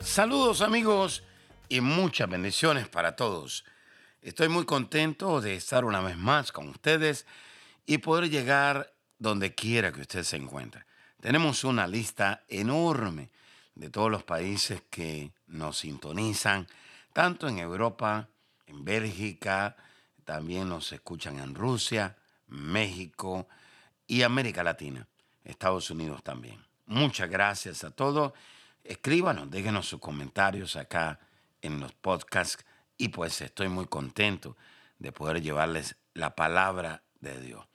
Saludos amigos y muchas bendiciones para todos. Estoy muy contento de estar una vez más con ustedes y poder llegar donde quiera que usted se encuentre. Tenemos una lista enorme de todos los países que nos sintonizan, tanto en Europa, en Bélgica, también nos escuchan en Rusia, México y América Latina, Estados Unidos también. Muchas gracias a todos. Escríbanos, déjenos sus comentarios acá en los podcasts y pues estoy muy contento de poder llevarles la palabra de Dios.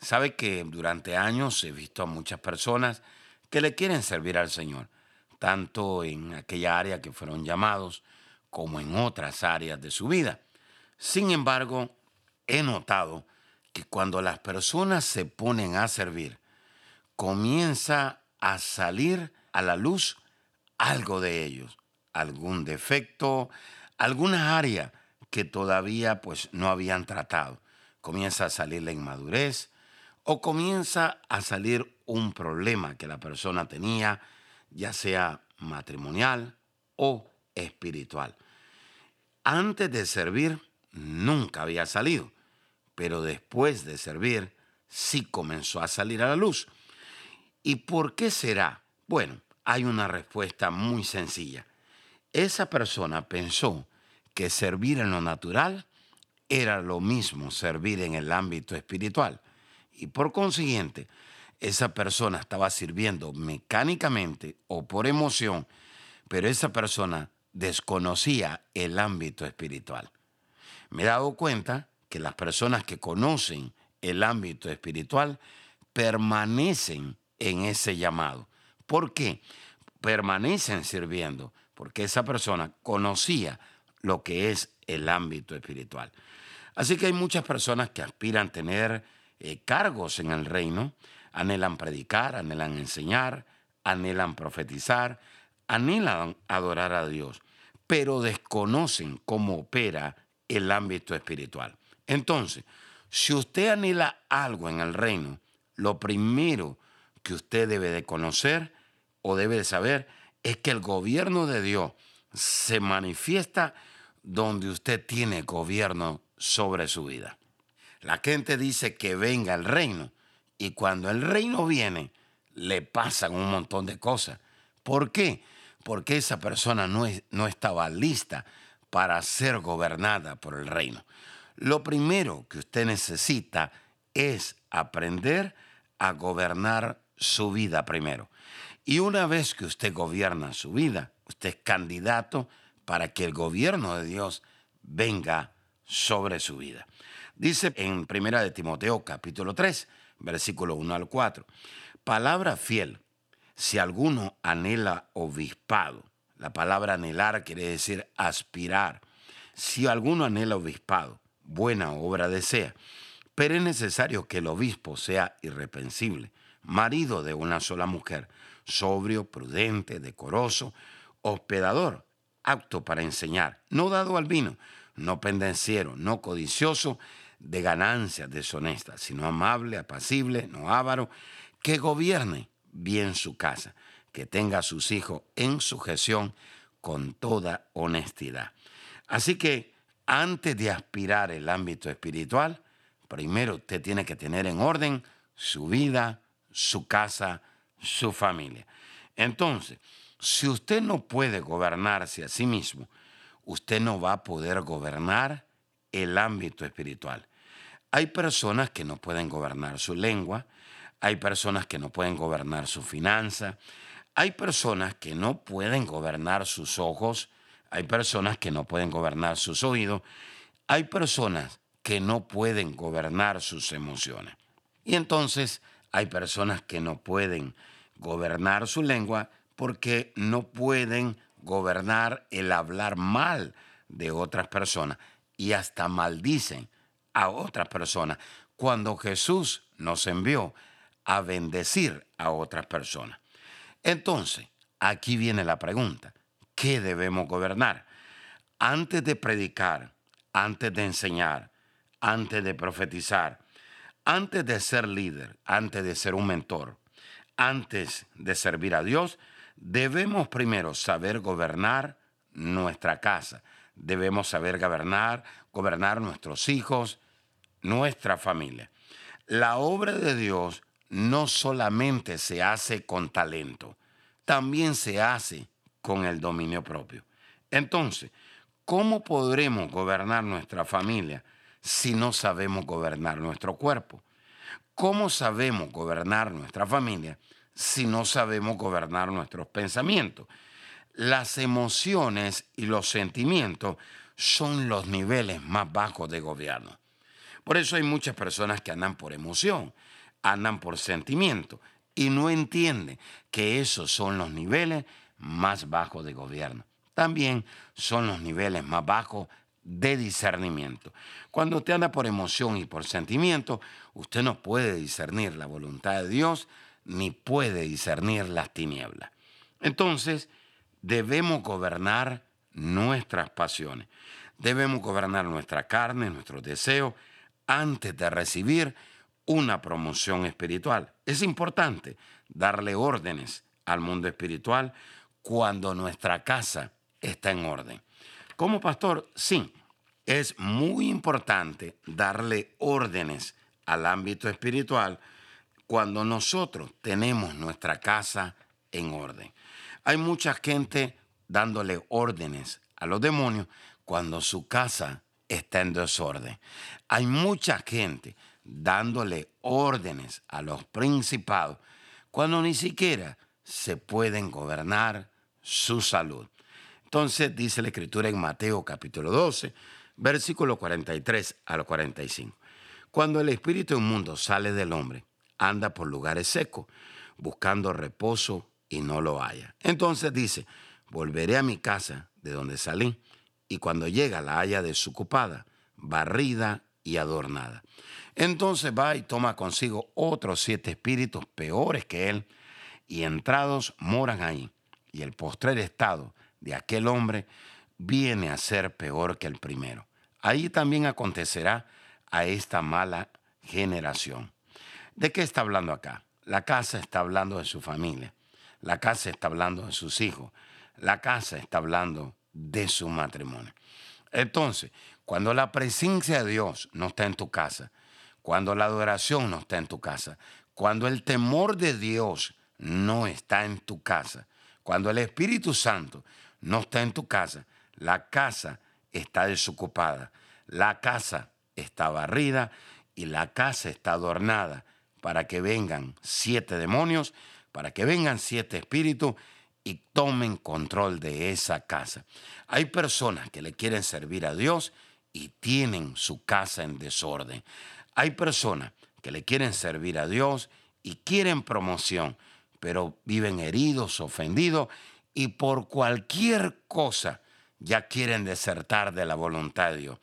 Sabe que durante años he visto a muchas personas que le quieren servir al Señor, tanto en aquella área que fueron llamados como en otras áreas de su vida. Sin embargo, he notado que cuando las personas se ponen a servir, comienza a salir a la luz algo de ellos, algún defecto, alguna área que todavía pues no habían tratado. Comienza a salir la inmadurez o comienza a salir un problema que la persona tenía, ya sea matrimonial o espiritual. Antes de servir nunca había salido pero después de servir sí comenzó a salir a la luz. ¿Y por qué será? Bueno, hay una respuesta muy sencilla. Esa persona pensó que servir en lo natural era lo mismo servir en el ámbito espiritual. Y por consiguiente, esa persona estaba sirviendo mecánicamente o por emoción, pero esa persona desconocía el ámbito espiritual. Me he dado cuenta que las personas que conocen el ámbito espiritual permanecen en ese llamado. ¿Por qué? Permanecen sirviendo, porque esa persona conocía lo que es el ámbito espiritual. Así que hay muchas personas que aspiran a tener eh, cargos en el reino, anhelan predicar, anhelan enseñar, anhelan profetizar, anhelan adorar a Dios, pero desconocen cómo opera el ámbito espiritual. Entonces, si usted anhela algo en el reino, lo primero que usted debe de conocer o debe de saber es que el gobierno de Dios se manifiesta donde usted tiene gobierno sobre su vida. La gente dice que venga el reino y cuando el reino viene le pasan un montón de cosas. ¿Por qué? Porque esa persona no, no estaba lista para ser gobernada por el reino. Lo primero que usted necesita es aprender a gobernar su vida primero. Y una vez que usted gobierna su vida, usted es candidato para que el gobierno de Dios venga sobre su vida. Dice en Primera de Timoteo capítulo 3, versículo 1 al 4, palabra fiel, si alguno anhela obispado, la palabra anhelar quiere decir aspirar, si alguno anhela obispado, buena obra desea, pero es necesario que el obispo sea irrepensible, marido de una sola mujer, sobrio, prudente, decoroso, hospedador, apto para enseñar, no dado al vino, no pendenciero, no codicioso de ganancias deshonestas, sino amable, apacible, no avaro, que gobierne bien su casa, que tenga a sus hijos en sujeción con toda honestidad. Así que antes de aspirar el ámbito espiritual, primero usted tiene que tener en orden su vida, su casa, su familia. Entonces, si usted no puede gobernarse a sí mismo, usted no va a poder gobernar el ámbito espiritual. Hay personas que no pueden gobernar su lengua, hay personas que no pueden gobernar su finanza, hay personas que no pueden gobernar sus ojos, hay personas que no pueden gobernar sus oídos, hay personas que no pueden gobernar sus emociones. Y entonces hay personas que no pueden gobernar su lengua, porque no pueden gobernar el hablar mal de otras personas y hasta maldicen a otras personas cuando Jesús nos envió a bendecir a otras personas. Entonces, aquí viene la pregunta, ¿qué debemos gobernar? Antes de predicar, antes de enseñar, antes de profetizar, antes de ser líder, antes de ser un mentor, antes de servir a Dios, debemos primero saber gobernar nuestra casa. Debemos saber gobernar, gobernar nuestros hijos, nuestra familia. La obra de Dios no solamente se hace con talento, también se hace con el dominio propio. Entonces, ¿cómo podremos gobernar nuestra familia si no sabemos gobernar nuestro cuerpo? ¿Cómo sabemos gobernar nuestra familia si no sabemos gobernar nuestros pensamientos? Las emociones y los sentimientos son los niveles más bajos de gobierno. Por eso hay muchas personas que andan por emoción, andan por sentimiento y no entienden que esos son los niveles más bajos de gobierno. También son los niveles más bajos de discernimiento. Cuando usted anda por emoción y por sentimiento, usted no puede discernir la voluntad de Dios ni puede discernir las tinieblas. Entonces, debemos gobernar nuestras pasiones. Debemos gobernar nuestra carne, nuestros deseos, antes de recibir una promoción espiritual. Es importante darle órdenes al mundo espiritual cuando nuestra casa está en orden. Como pastor, sí, es muy importante darle órdenes al ámbito espiritual cuando nosotros tenemos nuestra casa en orden. Hay mucha gente dándole órdenes a los demonios cuando su casa está en desorden. Hay mucha gente dándole órdenes a los principados cuando ni siquiera se pueden gobernar su salud. Entonces dice la escritura en Mateo capítulo 12, versículo 43 al 45. Cuando el espíritu inmundo sale del hombre, anda por lugares secos, buscando reposo y no lo haya. Entonces dice, volveré a mi casa de donde salí, y cuando llega la haya desocupada, barrida y adornada. Entonces va y toma consigo otros siete espíritus peores que él, y entrados moran ahí. Y el postrer estado de aquel hombre viene a ser peor que el primero. Ahí también acontecerá a esta mala generación. ¿De qué está hablando acá? La casa está hablando de su familia. La casa está hablando de sus hijos. La casa está hablando de su matrimonio. Entonces, cuando la presencia de Dios no está en tu casa, cuando la adoración no está en tu casa, cuando el temor de Dios no está en tu casa, cuando el Espíritu Santo no está en tu casa, la casa está desocupada, la casa está barrida y la casa está adornada para que vengan siete demonios, para que vengan siete espíritus y tomen control de esa casa. Hay personas que le quieren servir a Dios y tienen su casa en desorden. Hay personas que le quieren servir a Dios y quieren promoción, pero viven heridos, ofendidos y por cualquier cosa ya quieren desertar de la voluntad de Dios.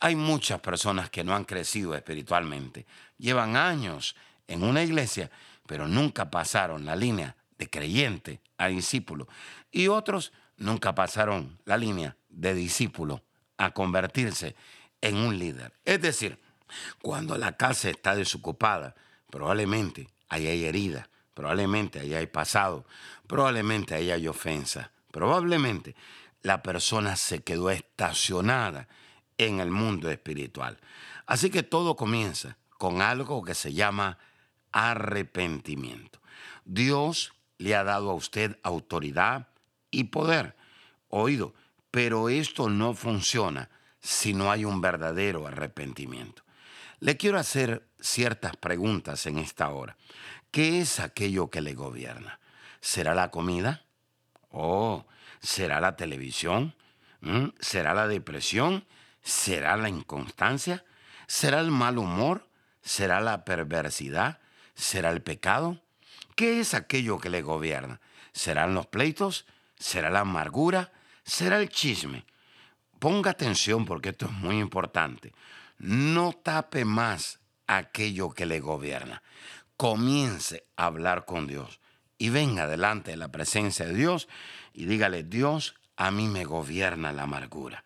Hay muchas personas que no han crecido espiritualmente, llevan años en una iglesia, pero nunca pasaron la línea de creyente a discípulo. Y otros nunca pasaron la línea de discípulo a convertirse en un líder. Es decir, cuando la casa está desocupada, probablemente ahí hay herida, probablemente ahí hay pasado, probablemente ahí hay ofensa, probablemente la persona se quedó estacionada en el mundo espiritual. Así que todo comienza con algo que se llama arrepentimiento. Dios le ha dado a usted autoridad y poder. Oído, pero esto no funciona si no hay un verdadero arrepentimiento. Le quiero hacer ciertas preguntas en esta hora. ¿Qué es aquello que le gobierna? ¿Será la comida? ¿O será la televisión? ¿Mm? ¿Será la depresión? ¿Será la inconstancia? ¿Será el mal humor? ¿Será la perversidad? ¿Será el pecado? ¿Qué es aquello que le gobierna? ¿Serán los pleitos? ¿Será la amargura? ¿Será el chisme? Ponga atención porque esto es muy importante. No tape más aquello que le gobierna. Comience a hablar con Dios y venga delante de la presencia de Dios y dígale, Dios, a mí me gobierna la amargura,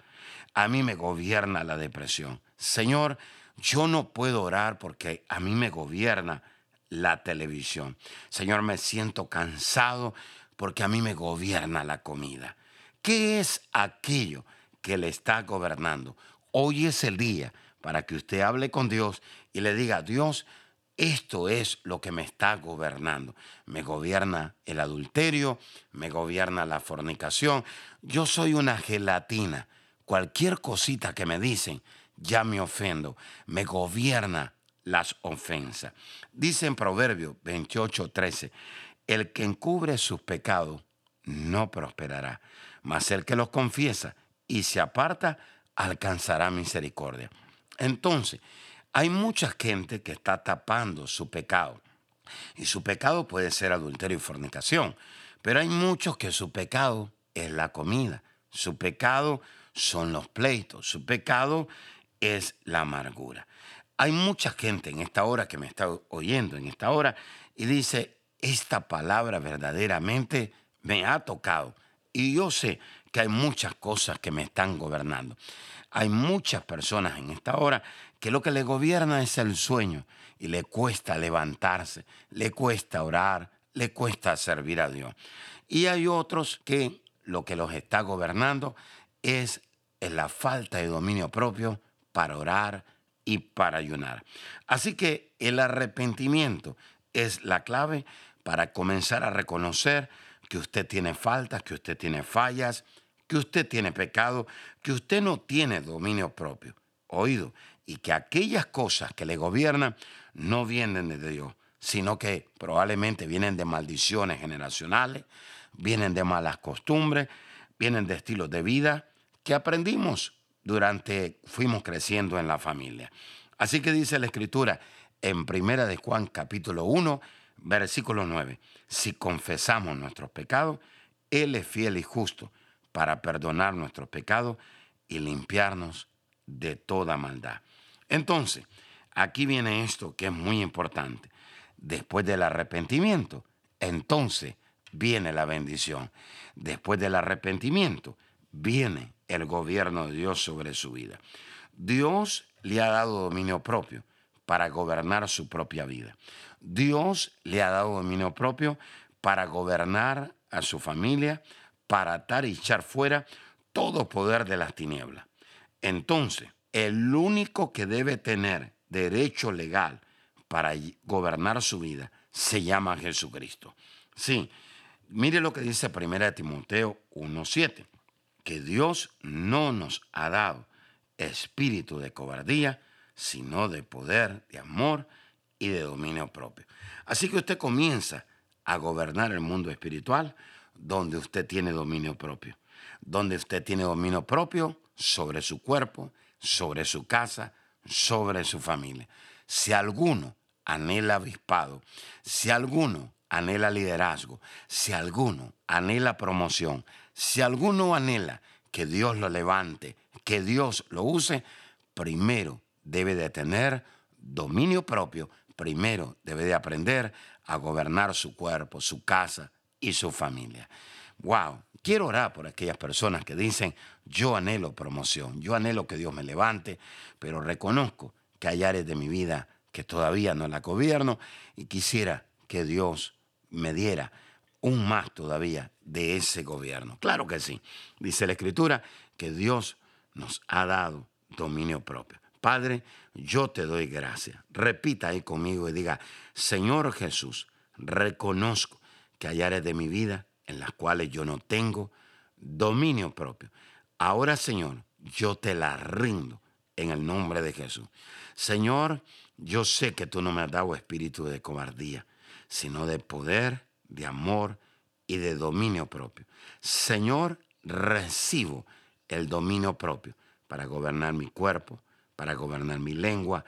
a mí me gobierna la depresión. Señor, yo no puedo orar porque a mí me gobierna la televisión. Señor, me siento cansado porque a mí me gobierna la comida. ¿Qué es aquello que le está gobernando? Hoy es el día para que usted hable con Dios y le diga, Dios, esto es lo que me está gobernando. Me gobierna el adulterio, me gobierna la fornicación. Yo soy una gelatina. Cualquier cosita que me dicen, ya me ofendo. Me gobierna las ofensas. Dice en Proverbio 28, 13, el que encubre sus pecados no prosperará, mas el que los confiesa y se aparta alcanzará misericordia. Entonces, hay mucha gente que está tapando su pecado. Y su pecado puede ser adulterio y fornicación. Pero hay muchos que su pecado es la comida. Su pecado son los pleitos. Su pecado es la amargura. Hay mucha gente en esta hora que me está oyendo en esta hora y dice, esta palabra verdaderamente me ha tocado. Y yo sé que hay muchas cosas que me están gobernando. Hay muchas personas en esta hora que lo que le gobierna es el sueño y le cuesta levantarse, le cuesta orar, le cuesta servir a Dios. Y hay otros que lo que los está gobernando es la falta de dominio propio para orar y para ayunar. Así que el arrepentimiento es la clave para comenzar a reconocer que usted tiene faltas, que usted tiene fallas, que usted tiene pecado, que usted no tiene dominio propio. Oído, y que aquellas cosas que le gobiernan no vienen de Dios, sino que probablemente vienen de maldiciones generacionales, vienen de malas costumbres, vienen de estilos de vida que aprendimos durante fuimos creciendo en la familia. Así que dice la escritura en Primera de Juan capítulo 1, versículo 9, si confesamos nuestros pecados, él es fiel y justo para perdonar nuestros pecados y limpiarnos de toda maldad. Entonces, aquí viene esto que es muy importante. Después del arrepentimiento, entonces viene la bendición. Después del arrepentimiento, viene el gobierno de Dios sobre su vida. Dios le ha dado dominio propio para gobernar su propia vida. Dios le ha dado dominio propio para gobernar a su familia, para atar y echar fuera todo poder de las tinieblas. Entonces, el único que debe tener derecho legal para gobernar su vida se llama Jesucristo. Sí, mire lo que dice 1 Timoteo 1.7, que Dios no nos ha dado espíritu de cobardía, sino de poder, de amor y de dominio propio. Así que usted comienza a gobernar el mundo espiritual donde usted tiene dominio propio, donde usted tiene dominio propio sobre su cuerpo, sobre su casa, sobre su familia. Si alguno anhela avispado, si alguno anhela liderazgo, si alguno anhela promoción, si alguno anhela que Dios lo levante, que Dios lo use, primero debe de tener dominio propio, primero debe de aprender a gobernar su cuerpo, su casa y su familia. Wow, quiero orar por aquellas personas que dicen, yo anhelo promoción, yo anhelo que Dios me levante, pero reconozco que hay áreas de mi vida que todavía no la gobierno y quisiera que Dios me diera un más todavía de ese gobierno. Claro que sí. Dice la Escritura que Dios nos ha dado dominio propio. Padre, yo te doy gracias. Repita ahí conmigo y diga, Señor Jesús, reconozco que hay áreas de mi vida en las cuales yo no tengo dominio propio. Ahora, Señor, yo te la rindo en el nombre de Jesús. Señor, yo sé que tú no me has dado espíritu de cobardía, sino de poder, de amor y de dominio propio. Señor, recibo el dominio propio para gobernar mi cuerpo, para gobernar mi lengua,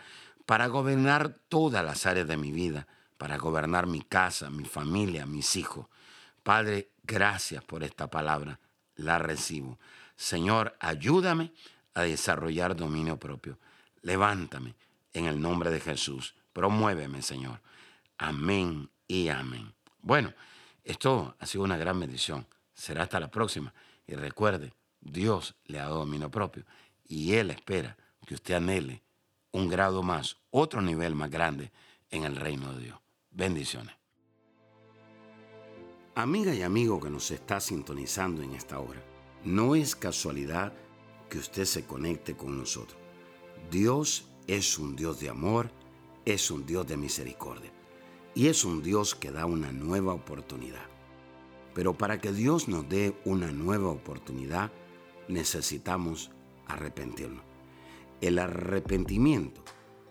para gobernar todas las áreas de mi vida, para gobernar mi casa, mi familia, mis hijos Padre, gracias por esta palabra. La recibo. Señor, ayúdame a desarrollar dominio propio. Levántame en el nombre de Jesús. Promuéveme, Señor. Amén y amén. Bueno, esto ha sido una gran bendición. Será hasta la próxima. Y recuerde, Dios le ha dado dominio propio y Él espera que usted anhele un grado más, otro nivel más grande en el reino de Dios. Bendiciones. Amiga y amigo que nos está sintonizando en esta hora, no es casualidad que usted se conecte con nosotros. Dios es un Dios de amor, es un Dios de misericordia y es un Dios que da una nueva oportunidad. Pero para que Dios nos dé una nueva oportunidad, necesitamos arrepentirnos. El arrepentimiento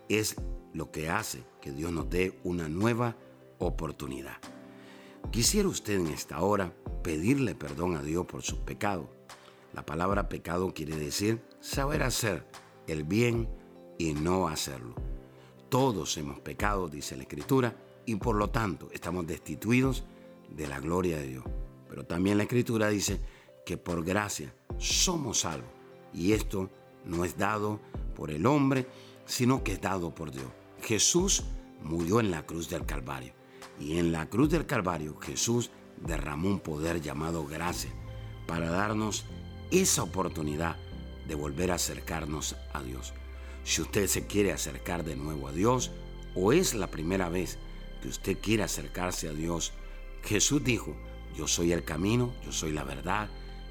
es lo que hace que Dios nos dé una nueva oportunidad. Quisiera usted en esta hora pedirle perdón a Dios por sus pecados. La palabra pecado quiere decir saber hacer el bien y no hacerlo. Todos hemos pecado, dice la Escritura, y por lo tanto estamos destituidos de la gloria de Dios. Pero también la Escritura dice que por gracia somos salvos. Y esto no es dado por el hombre, sino que dado por Dios. Jesús murió en la cruz del Calvario. Y en la cruz del Calvario Jesús derramó un poder llamado gracia para darnos esa oportunidad de volver a acercarnos a Dios. Si usted se quiere acercar de nuevo a Dios o es la primera vez que usted quiere acercarse a Dios, Jesús dijo, yo soy el camino, yo soy la verdad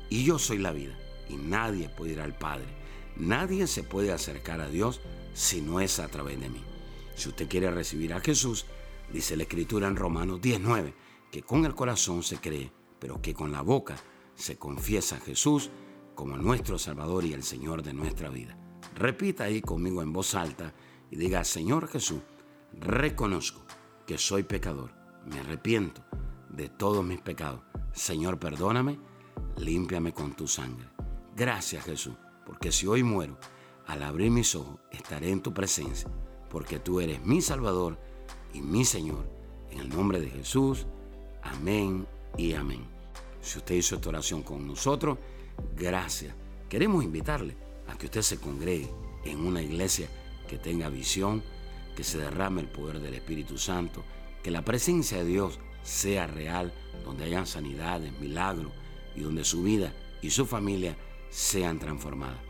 y yo soy la vida. Y nadie puede ir al Padre. Nadie se puede acercar a Dios si no es a través de mí. Si usted quiere recibir a Jesús, dice la Escritura en Romanos 19, que con el corazón se cree, pero que con la boca se confiesa a Jesús como nuestro Salvador y el Señor de nuestra vida. Repita ahí conmigo en voz alta y diga, Señor Jesús, reconozco que soy pecador, me arrepiento de todos mis pecados. Señor, perdóname, límpiame con tu sangre. Gracias Jesús, porque si hoy muero, al abrir mis ojos estaré en tu presencia, porque tú eres mi Salvador y mi Señor. En el nombre de Jesús, amén y amén. Si usted hizo esta oración con nosotros, gracias. Queremos invitarle a que usted se congregue en una iglesia que tenga visión, que se derrame el poder del Espíritu Santo, que la presencia de Dios sea real, donde hayan sanidades, milagros y donde su vida y su familia sean transformadas.